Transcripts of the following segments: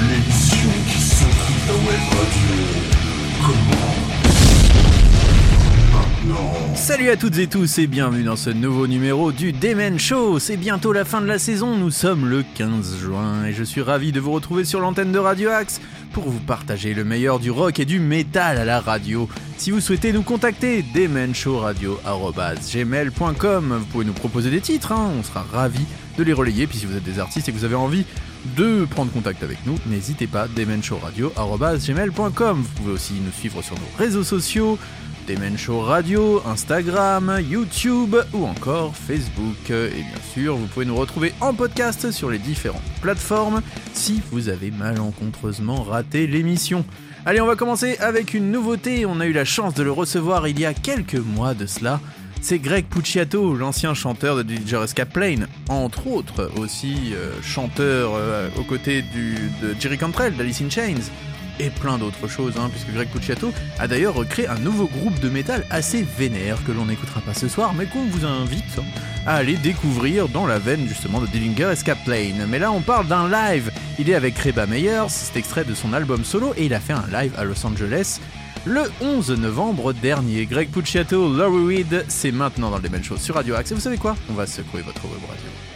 L'émission qui s'occupe la web radio. Comment Maintenant. Salut à toutes et tous et bienvenue dans ce nouveau numéro du Demen Show. C'est bientôt la fin de la saison, nous sommes le 15 juin et je suis ravi de vous retrouver sur l'antenne de Radio Axe pour vous partager le meilleur du rock et du métal à la radio. Si vous souhaitez nous contacter, demenshowradio.gmail.com Vous pouvez nous proposer des titres, hein, on sera ravis de les relayer. Puis si vous êtes des artistes et que vous avez envie de prendre contact avec nous, n'hésitez pas, demenshowradio.gmail.com Vous pouvez aussi nous suivre sur nos réseaux sociaux, Demen Show Radio, Instagram, YouTube ou encore Facebook. Et bien sûr, vous pouvez nous retrouver en podcast sur les différentes plateformes si vous avez malencontreusement raté l'émission. Allez, on va commencer avec une nouveauté. On a eu la chance de le recevoir il y a quelques mois de cela. C'est Greg Pucciato, l'ancien chanteur de DJ Escape Plane, entre autres aussi euh, chanteur euh, aux côtés de Jerry Cantrell d'Alice in Chains et plein d'autres choses, hein, puisque Greg Pucciato a d'ailleurs recréé un nouveau groupe de métal assez vénère que l'on n'écoutera pas ce soir, mais qu'on vous invite à aller découvrir dans la veine justement de Dillinger Escape Plane. Mais là, on parle d'un live. Il est avec Reba Meyers, c'est extrait de son album solo, et il a fait un live à Los Angeles le 11 novembre dernier. Greg Pucciato, Laurie Weed, c'est maintenant dans le Demen Show sur Radio Axe. Et vous savez quoi? On va secouer votre web radio.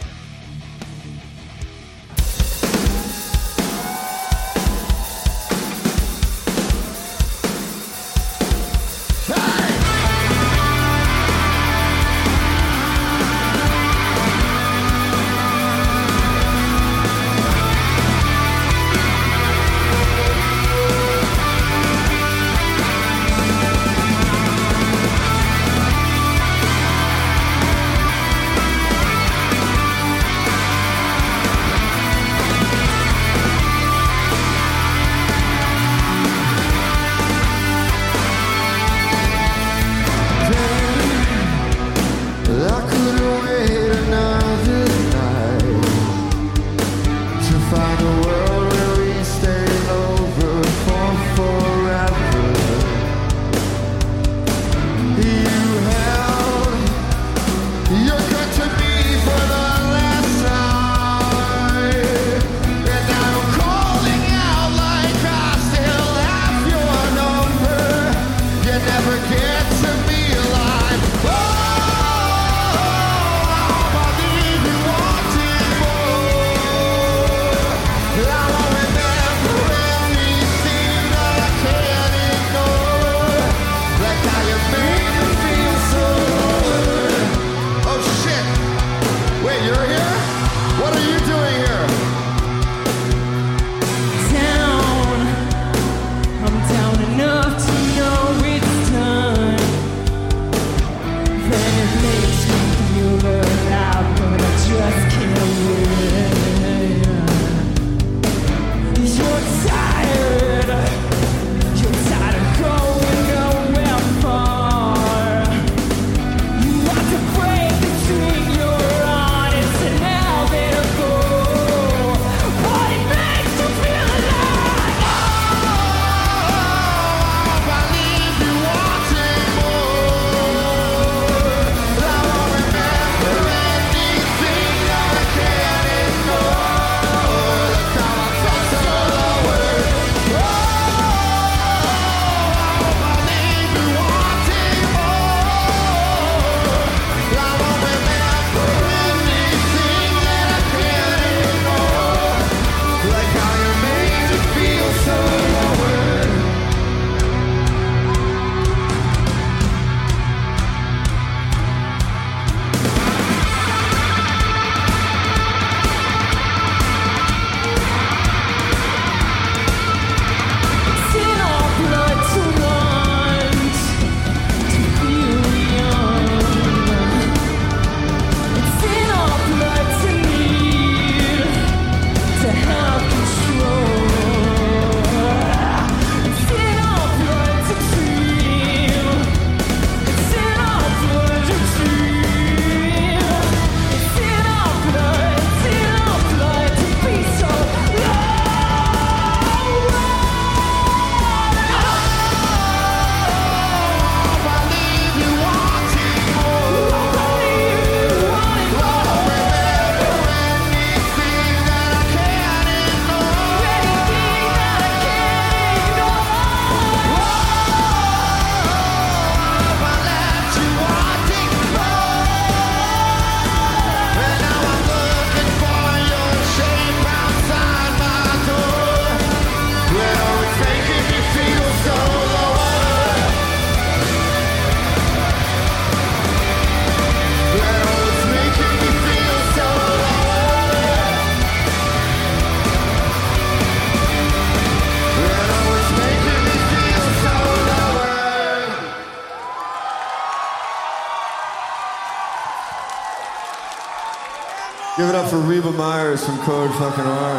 From Code Fucking Orange.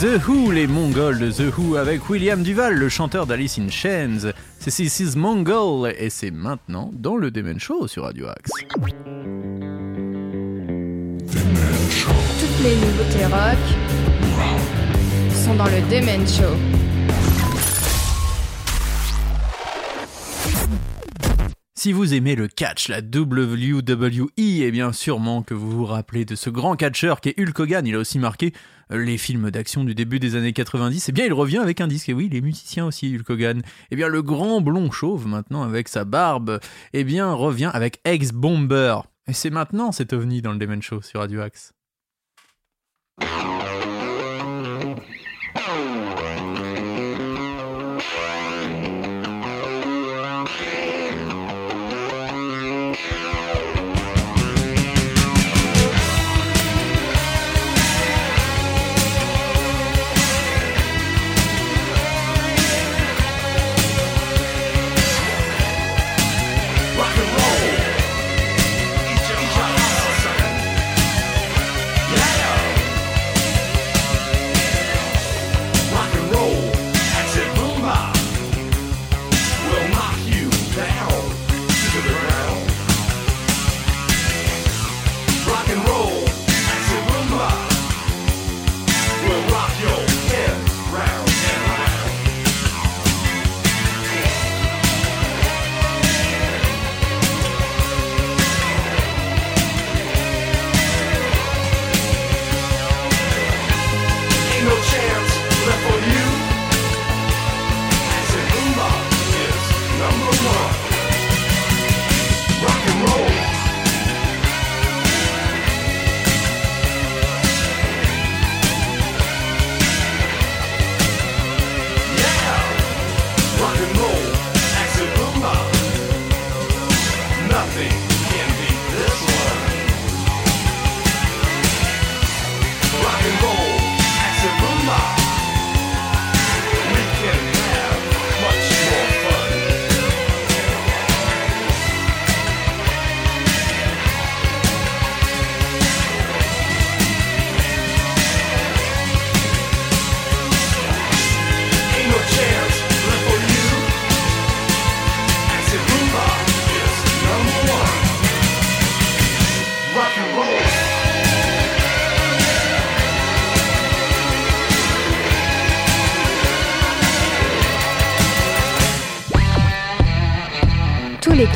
The Who, les Mongols de The Who, avec William Duval, le chanteur d'Alice in Chains. C'est This is Mongol, et c'est maintenant dans le Demen Show sur Radio Axe. Toutes les nouveautés rock sont dans le Demen Show. Si vous aimez le catch, la WWE, et bien sûrement que vous vous rappelez de ce grand catcheur qui est Hulk Hogan, il a aussi marqué les films d'action du début des années 90, et bien il revient avec un disque, et oui, les musiciens aussi, Hulk Hogan. Et bien le grand blond chauve, maintenant avec sa barbe, et bien revient avec Ex-Bomber. Et c'est maintenant cet ovni dans le Demon Show sur Radio Axe.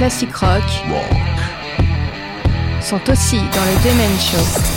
Les classiques rock sont aussi dans le Demen Show.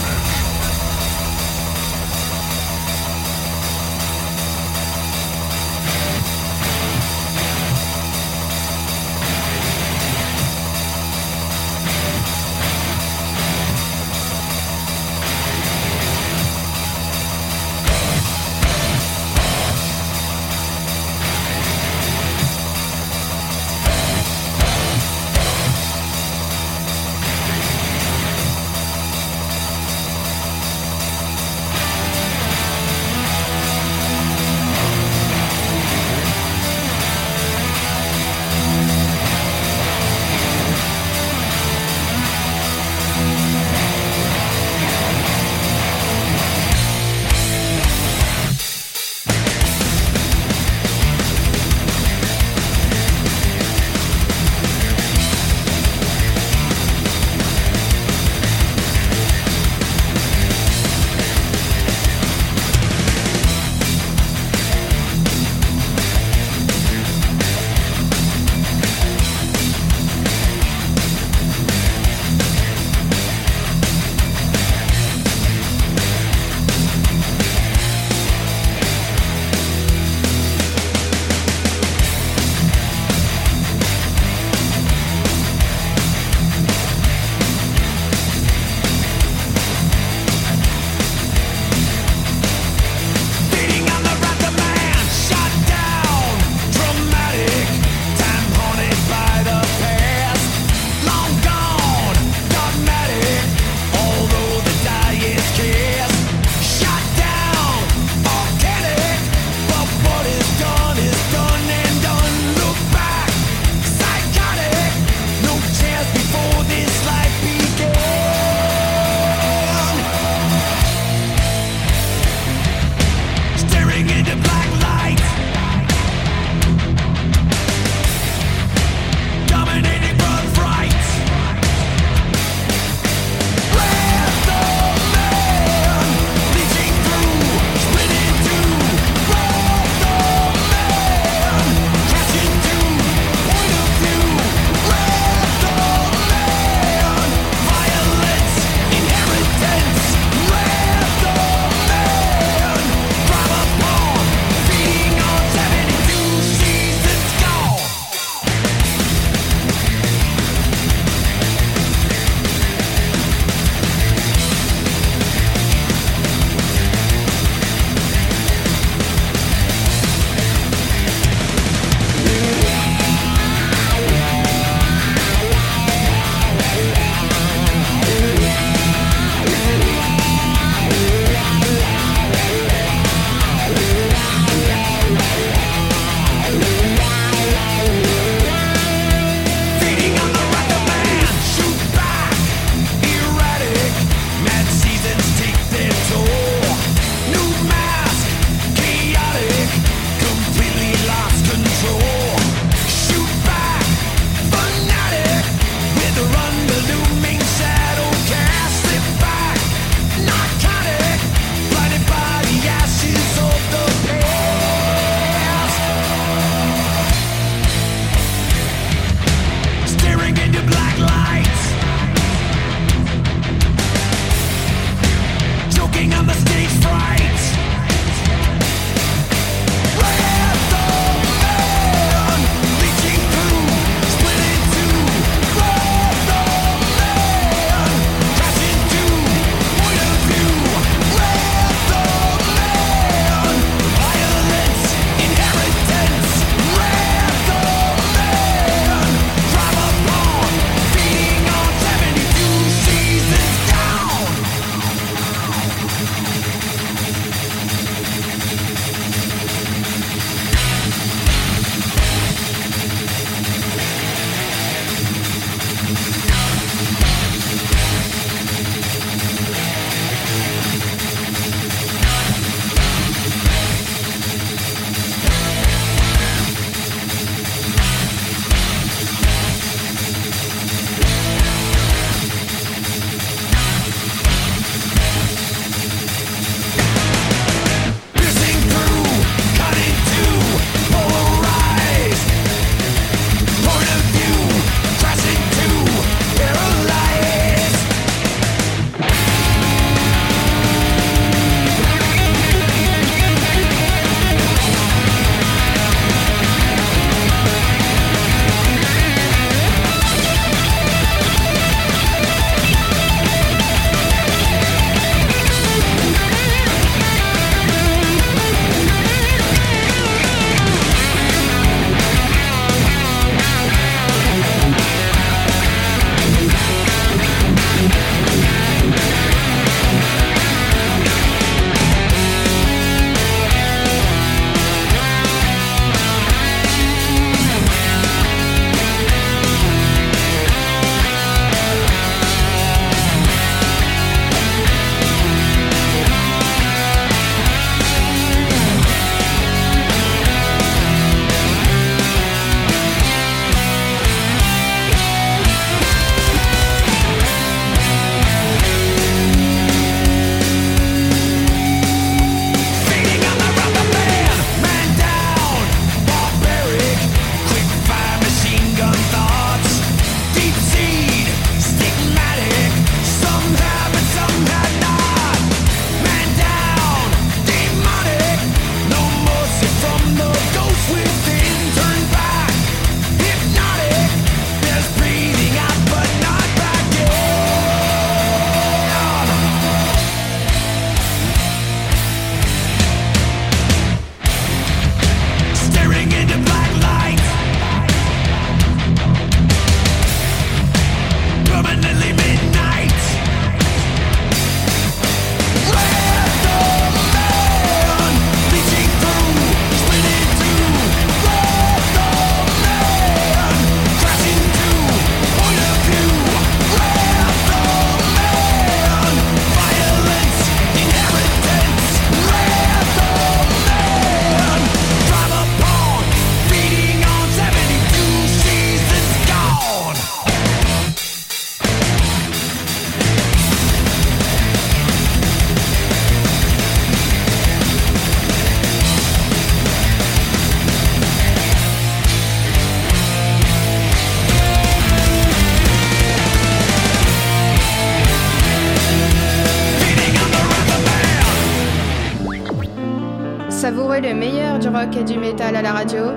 Le meilleur du rock et du métal à la radio.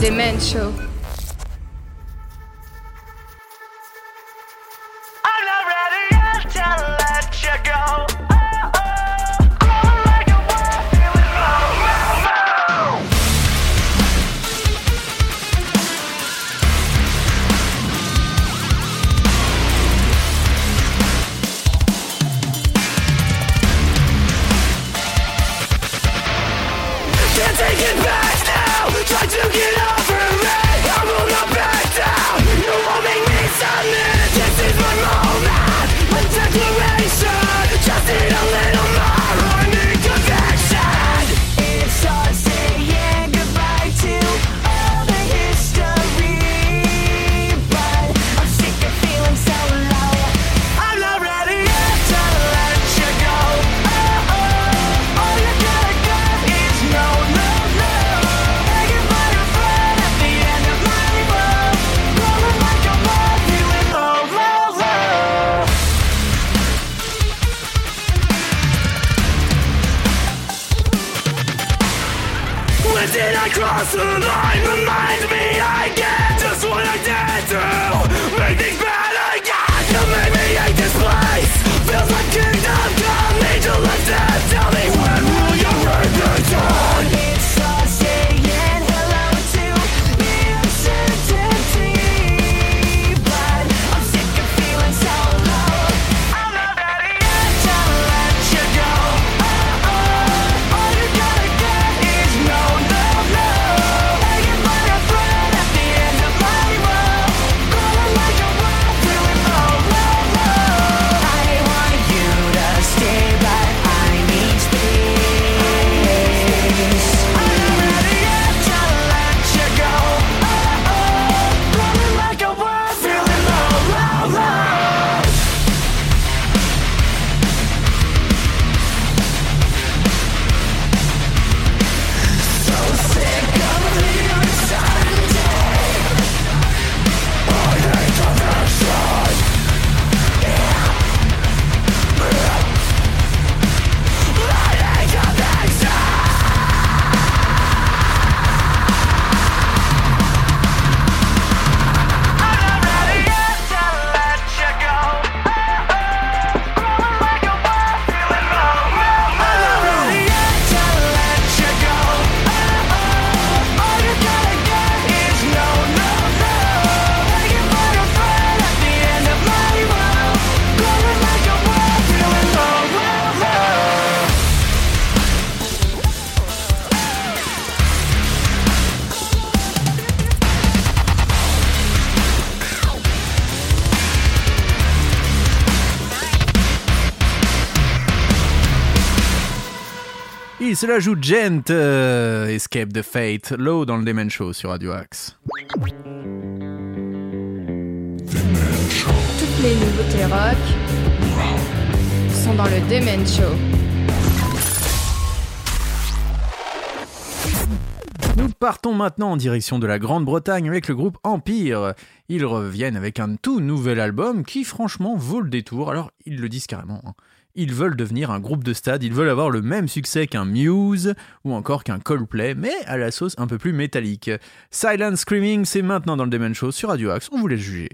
The Men Show. Il se la joue Gent, euh, Escape the Fate, Low dans le Demen Show sur Radio Axe. Toutes les nouveautés rock sont dans le Demen Show. Nous partons maintenant en direction de la Grande-Bretagne avec le groupe Empire. Ils reviennent avec un tout nouvel album qui franchement vaut le détour. Alors ils le disent carrément. hein. Ils veulent devenir un groupe de stade, ils veulent avoir le même succès qu'un Muse ou encore qu'un Coldplay, mais à la sauce un peu plus métallique. Silent Screaming, c'est maintenant dans le Demen Show sur Radio Axe, on vous laisse juger.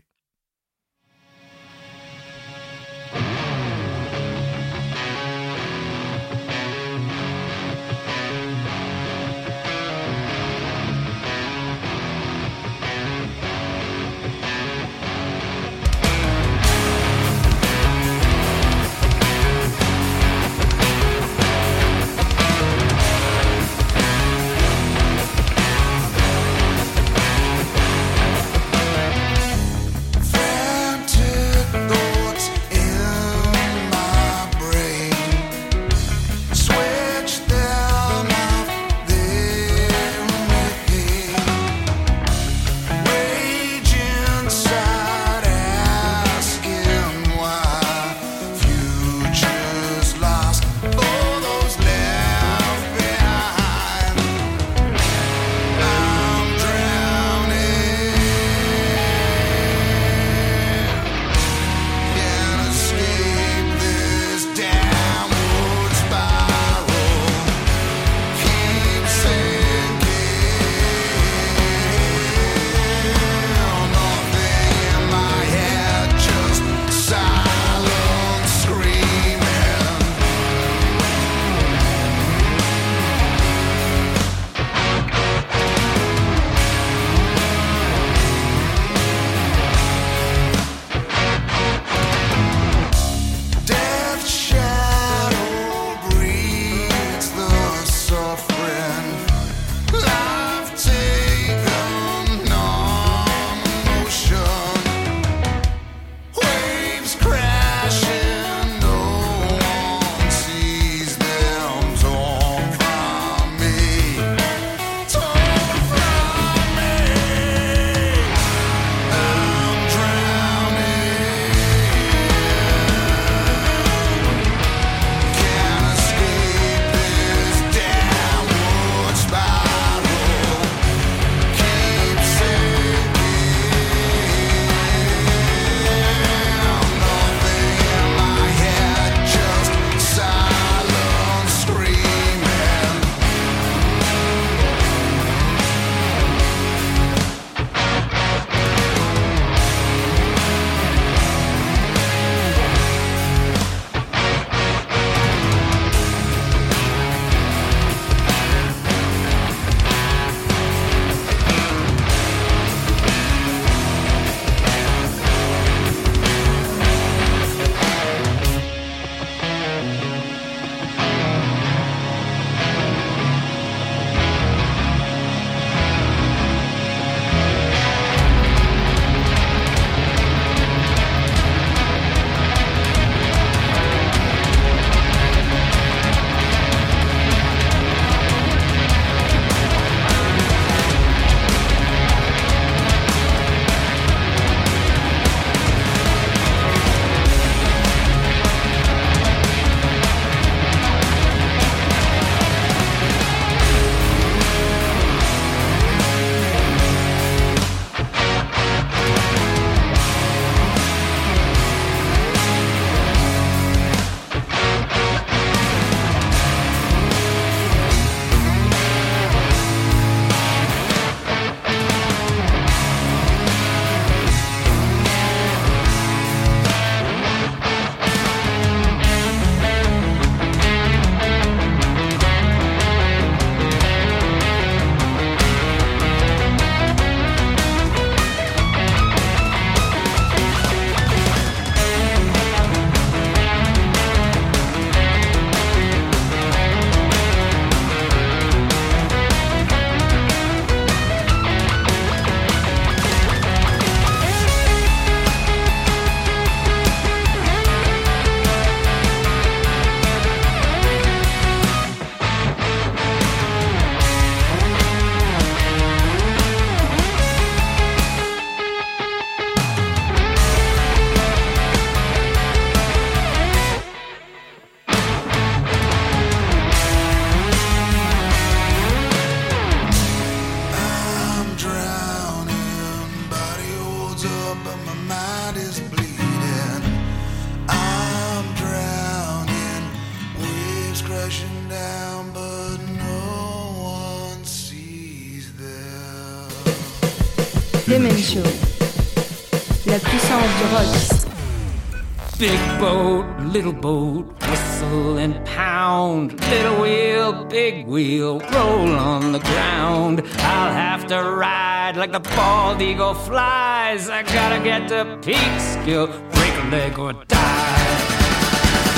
Little boat, whistle and pound. Little wheel, big wheel, roll on the ground. I'll have to ride like the bald eagle flies. I gotta get to peak skill, break a leg or die.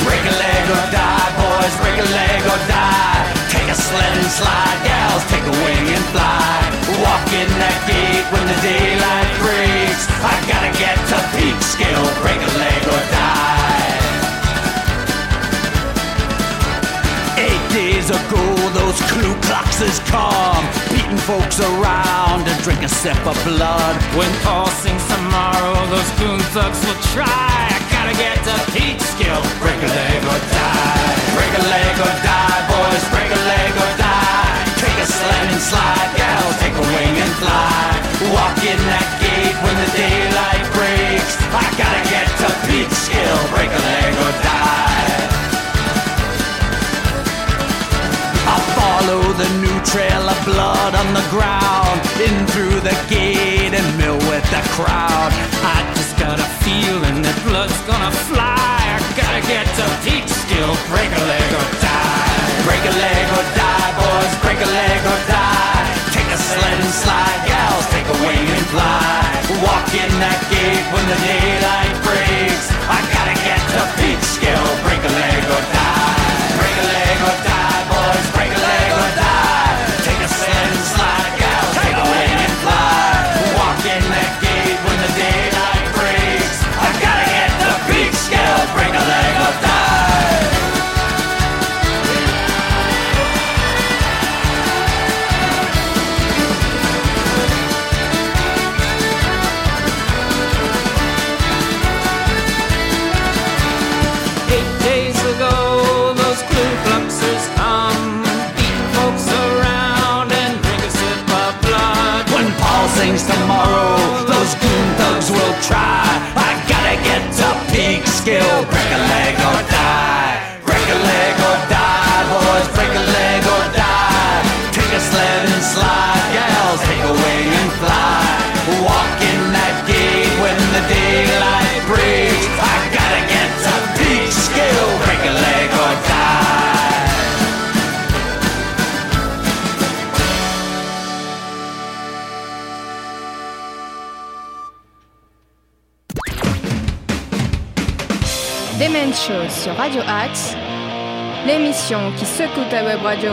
Break a leg or die, boys, break a leg or die. Take a sled and slide, gals, take a wing and fly. Walk in that gate when the daylight breaks. I gotta get to peak skill, break a leg or die. Days ago, those Ku Kluxes come, beating folks around to drink a sip of blood. When Paul sings tomorrow, those goon thugs will try. I gotta get to skill, break a leg or die. Break a leg or die, trail of blood on the ground, in through the gate and mill with the crowd. I just got a feeling that blood's gonna fly. I gotta get to peak skill, break a leg or die. Break a leg or die, boys, break a leg or die. Take a sled and slide, gals, take a wing and fly. Walk in that gate when the daylight Sur Radio Axe. L'émission qui secoue ta web radio.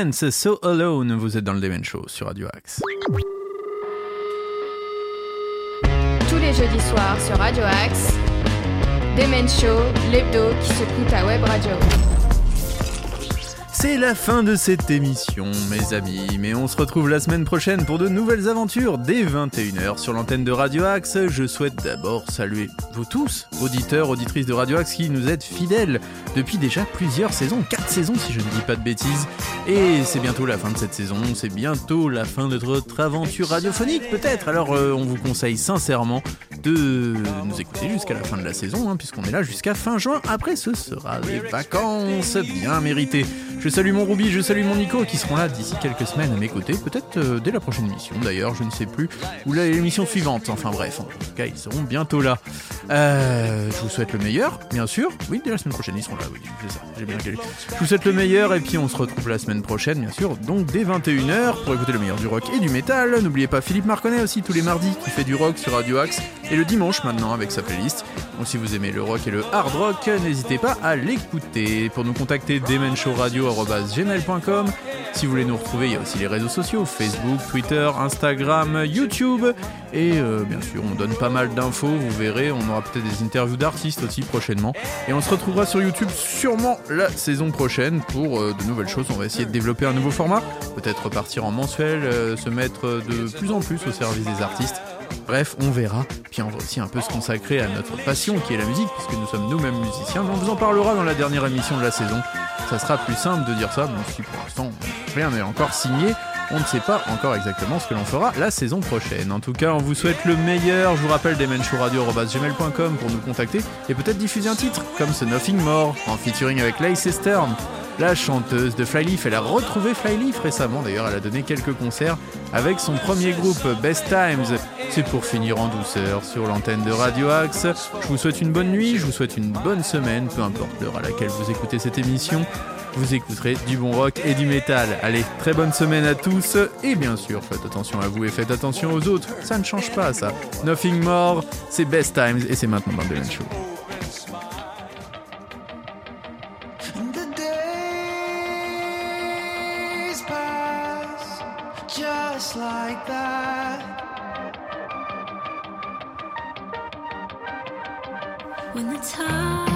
Currents, So Alone, vous êtes dans le Demen Show sur Radio Axe. Tous les jeudis soirs sur Radio Axe, Demen Show, l'hebdo qui secoue ta web radio. C'est la fin de cette émission, mes amis, mais on se retrouve la semaine prochaine pour de nouvelles aventures dès 21h sur l'antenne de Radio Axe. Je souhaite d'abord saluer vous tous, auditeurs, auditrices de Radio Axe qui nous êtes fidèles depuis déjà plusieurs saisons, 4 saisons si je ne dis pas de bêtises. Et c'est bientôt la fin de cette saison, c'est bientôt la fin de notre aventure radiophonique peut-être. Alors euh, on vous conseille sincèrement de nous écouter jusqu'à la fin de la saison, hein, puisqu'on est là jusqu'à fin juin. Après, ce sera des vacances bien méritées. Salue mon Ruby, je salue mon Nico qui seront là d'ici quelques semaines à mes côtés, peut-être euh, dès la prochaine émission d'ailleurs, je ne sais plus, ou l'émission suivante, enfin bref, en tout cas ils seront bientôt là. Euh, je vous souhaite le meilleur, bien sûr, oui dès la semaine prochaine ils seront là, oui c'est ça, j'ai bien calé. Je vous souhaite le meilleur et puis on se retrouve la semaine prochaine bien sûr, donc dès 21h pour écouter le meilleur du rock et du métal. N'oubliez pas Philippe Marconnet aussi tous les mardis qui fait du rock sur Radio Axe et le dimanche maintenant avec sa playlist. Donc si vous aimez le rock et le hard rock, n'hésitez pas à l'écouter. Pour nous contacter, demenshowradio.gmail.com Si vous voulez nous retrouver, il y a aussi les réseaux sociaux, Facebook, Twitter, Instagram, YouTube. Et euh, bien sûr, on donne pas mal d'infos, vous verrez, on aura peut-être des interviews d'artistes aussi prochainement. Et on se retrouvera sur YouTube sûrement la saison prochaine pour euh, de nouvelles choses. On va essayer de développer un nouveau format, peut-être repartir en mensuel, euh, se mettre de plus en plus au service des artistes. Bref, on verra. Puis on va aussi un peu se consacrer à notre passion qui est la musique, puisque nous sommes nous-mêmes musiciens. Mais on vous en parlera dans la dernière émission de la saison. Ça sera plus simple de dire ça, même si pour l'instant rien n'est encore signé. On ne sait pas encore exactement ce que l'on fera la saison prochaine. En tout cas, on vous souhaite le meilleur. Je vous rappelle demenshowradio.gmail.com pour nous contacter et peut-être diffuser un titre, comme ce Nothing More, en featuring avec Lacey Stern. La chanteuse de Flyleaf, elle a retrouvé Flyleaf récemment d'ailleurs, elle a donné quelques concerts avec son premier groupe Best Times. C'est pour finir en douceur sur l'antenne de Radio Axe. Je vous souhaite une bonne nuit, je vous souhaite une bonne semaine, peu importe l'heure à laquelle vous écoutez cette émission. Vous écouterez du bon rock et du métal. Allez, très bonne semaine à tous et bien sûr, faites attention à vous et faites attention aux autres. Ça ne change pas ça. Nothing more, c'est Best Times et c'est maintenant dans The Show. Just like that. When the tide